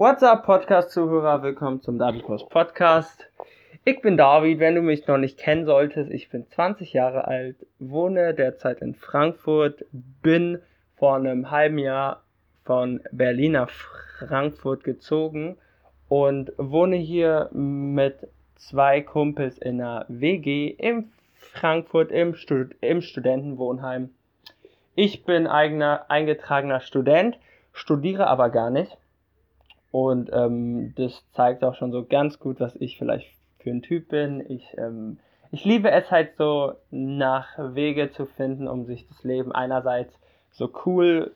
What's up, Podcast-Zuhörer? Willkommen zum David Kurs Podcast. Ich bin David, wenn du mich noch nicht kennen solltest. Ich bin 20 Jahre alt, wohne derzeit in Frankfurt, bin vor einem halben Jahr von Berlin nach Frankfurt gezogen und wohne hier mit zwei Kumpels in einer WG in Frankfurt im, Stud im Studentenwohnheim. Ich bin eigener eingetragener Student, studiere aber gar nicht. Und ähm, das zeigt auch schon so ganz gut, was ich vielleicht für ein Typ bin. Ich, ähm, ich liebe es halt so, nach Wege zu finden, um sich das Leben einerseits so cool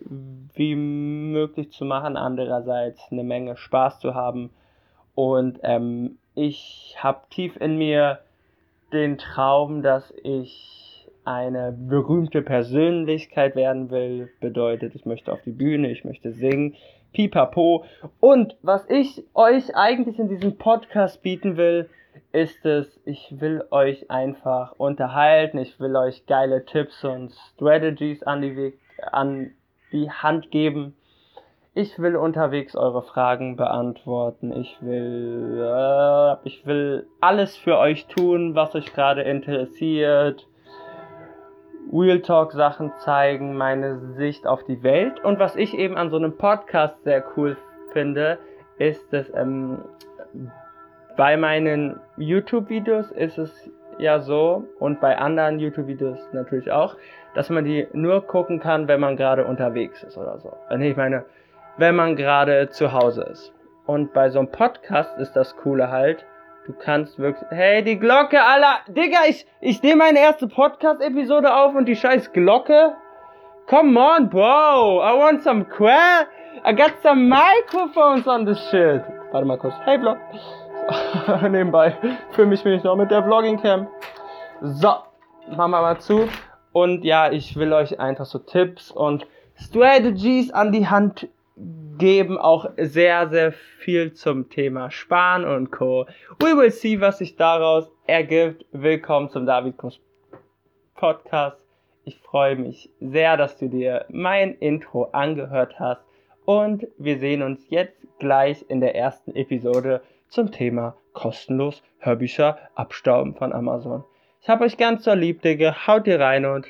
wie möglich zu machen, andererseits eine Menge Spaß zu haben. Und ähm, ich habe tief in mir den Traum, dass ich eine berühmte Persönlichkeit werden will. Bedeutet, ich möchte auf die Bühne, ich möchte singen, pipapo. Und was ich euch eigentlich in diesem Podcast bieten will, ist es, ich will euch einfach unterhalten, ich will euch geile Tipps und Strategies an die, Weg, an die Hand geben. Ich will unterwegs eure Fragen beantworten. Ich will, äh, ich will alles für euch tun, was euch gerade interessiert. Real Talk Sachen zeigen, meine Sicht auf die Welt. Und was ich eben an so einem Podcast sehr cool finde, ist, dass ähm, bei meinen YouTube-Videos ist es ja so und bei anderen YouTube-Videos natürlich auch, dass man die nur gucken kann, wenn man gerade unterwegs ist oder so. Also ich meine, wenn man gerade zu Hause ist. Und bei so einem Podcast ist das Coole halt, du kannst wirklich, hey, die Glocke, aller, Digga, ich, ich nehme meine erste Podcast-Episode auf und die scheiß Glocke. Come on, bro, I want some quail. I got some microphones on this shit. Warte mal kurz. Hey, Vlog. Nebenbei für mich bin ich noch mit der Vlogging Cam. So, machen wir mal zu. Und ja, ich will euch einfach so Tipps und Strategies an die Hand geben, auch sehr, sehr viel zum Thema Sparen und Co. We will see, was sich daraus ergibt. Willkommen zum David Kuss Podcast. Ich freue mich sehr, dass du dir mein Intro angehört hast. Und wir sehen uns jetzt gleich in der ersten Episode zum Thema kostenlos Hörbücher abstauben von Amazon. Ich hab euch ganz so lieb, Digga. Haut ihr rein und